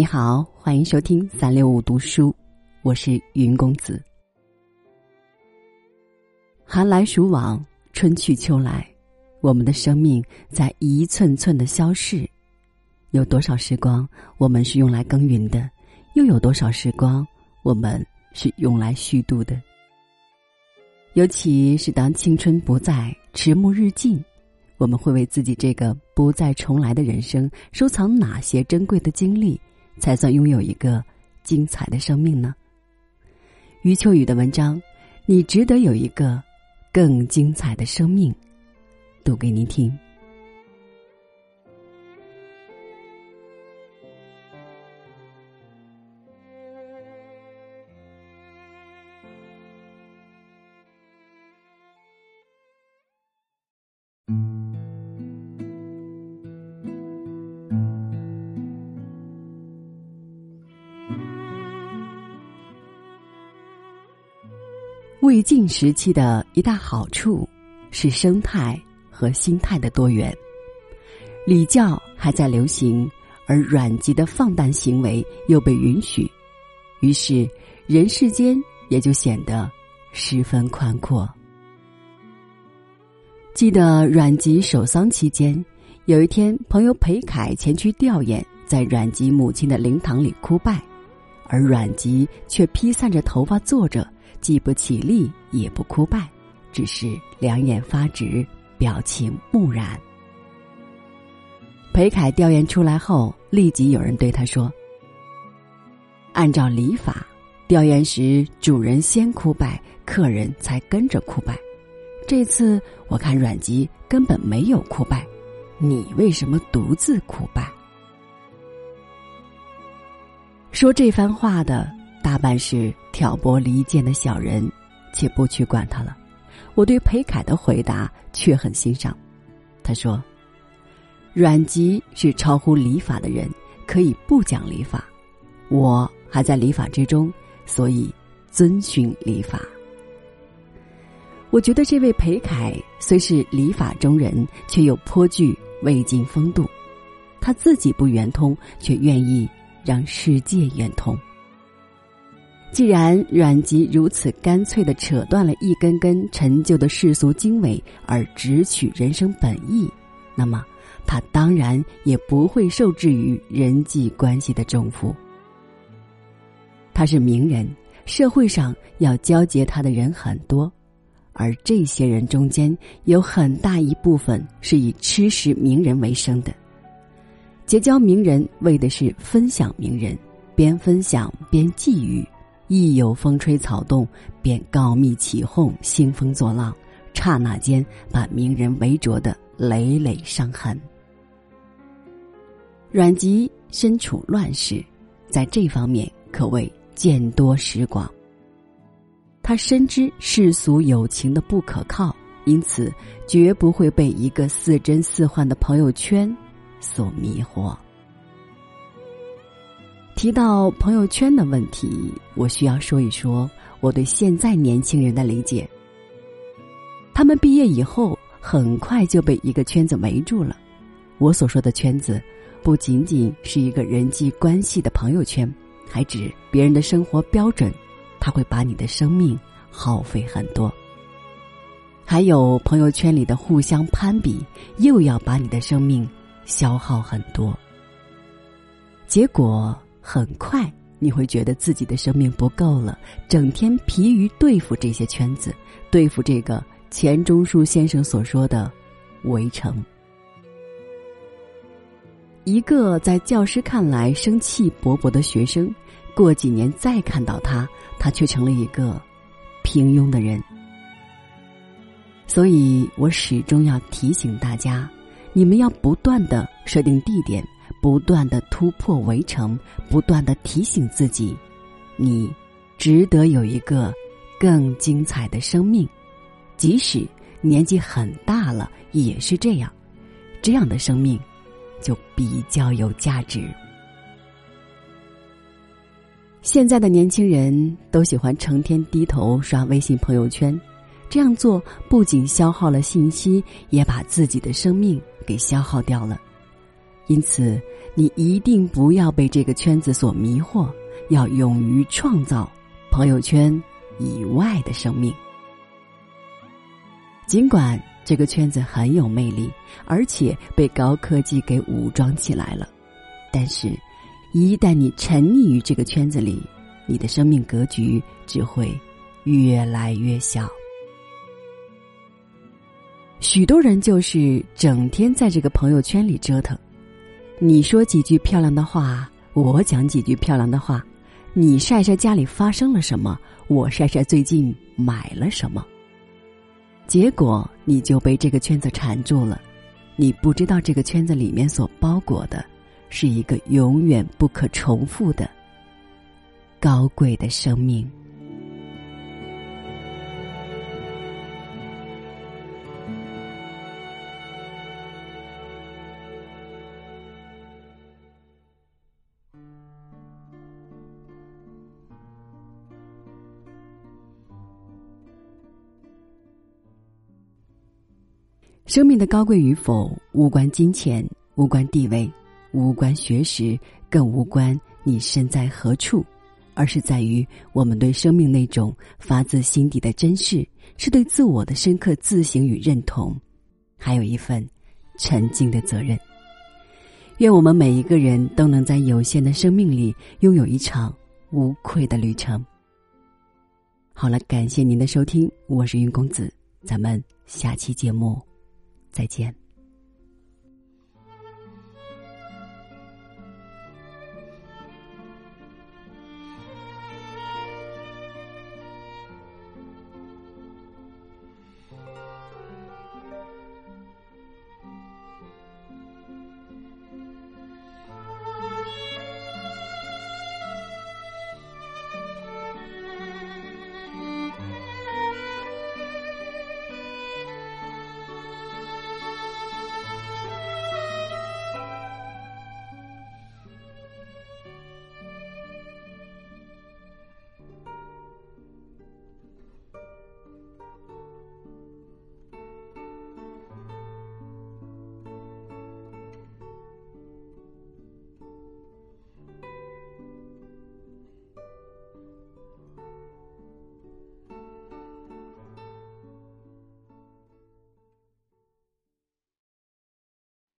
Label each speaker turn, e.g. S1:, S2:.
S1: 你好，欢迎收听三六五读书，我是云公子。寒来暑往，春去秋来，我们的生命在一寸寸的消逝。有多少时光我们是用来耕耘的，又有多少时光我们是用来虚度的？尤其是当青春不再，迟暮日近，我们会为自己这个不再重来的人生收藏哪些珍贵的经历？才算拥有一个精彩的生命呢。余秋雨的文章，你值得有一个更精彩的生命，读给您听。魏晋时期的一大好处是生态和心态的多元，礼教还在流行，而阮籍的放荡行为又被允许，于是人世间也就显得十分宽阔。记得阮籍守丧期间，有一天朋友裴凯前去吊唁，在阮籍母亲的灵堂里哭拜，而阮籍却披散着头发坐着。既不起立，也不哭拜，只是两眼发直，表情木然。裴凯吊唁出来后，立即有人对他说：“按照礼法，吊唁时主人先哭拜，客人才跟着哭拜。这次我看阮籍根本没有哭拜，你为什么独自哭拜？”说这番话的。大半是挑拨离间的小人，且不去管他了。我对裴凯的回答却很欣赏。他说：“阮籍是超乎礼法的人，可以不讲礼法。我还在礼法之中，所以遵循礼法。”我觉得这位裴凯虽是礼法中人，却又颇具魏晋风度。他自己不圆通，却愿意让世界圆通。既然阮籍如此干脆的扯断了一根根陈旧的世俗经纬，而直取人生本意，那么他当然也不会受制于人际关系的重负。他是名人，社会上要交结他的人很多，而这些人中间有很大一部分是以吃食名人为生的。结交名人为的是分享名人，边分享边觊觎。一有风吹草动，便告密起哄，兴风作浪，刹那间把名人围着的累累伤痕。阮籍身处乱世，在这方面可谓见多识广。他深知世俗友情的不可靠，因此绝不会被一个似真似幻的朋友圈所迷惑。提到朋友圈的问题，我需要说一说我对现在年轻人的理解。他们毕业以后，很快就被一个圈子围住了。我所说的圈子，不仅仅是一个人际关系的朋友圈，还指别人的生活标准，他会把你的生命耗费很多。还有朋友圈里的互相攀比，又要把你的生命消耗很多。结果。很快你会觉得自己的生命不够了，整天疲于对付这些圈子，对付这个钱钟书先生所说的“围城”。一个在教师看来生气勃勃的学生，过几年再看到他，他却成了一个平庸的人。所以我始终要提醒大家，你们要不断的设定地点。不断的突破围城，不断的提醒自己，你值得有一个更精彩的生命，即使年纪很大了也是这样，这样的生命就比较有价值。现在的年轻人都喜欢成天低头刷微信朋友圈，这样做不仅消耗了信息，也把自己的生命给消耗掉了。因此，你一定不要被这个圈子所迷惑，要勇于创造朋友圈以外的生命。尽管这个圈子很有魅力，而且被高科技给武装起来了，但是，一旦你沉溺于这个圈子里，你的生命格局只会越来越小。许多人就是整天在这个朋友圈里折腾，你说几句漂亮的话，我讲几句漂亮的话，你晒晒家里发生了什么，我晒晒最近买了什么。结果你就被这个圈子缠住了，你不知道这个圈子里面所包裹的，是一个永远不可重复的高贵的生命。生命的高贵与否，无关金钱，无关地位，无关学识，更无关你身在何处，而是在于我们对生命那种发自心底的珍视，是对自我的深刻自省与认同，还有一份沉静的责任。愿我们每一个人都能在有限的生命里拥有一场无愧的旅程。好了，感谢您的收听，我是云公子，咱们下期节目。再见。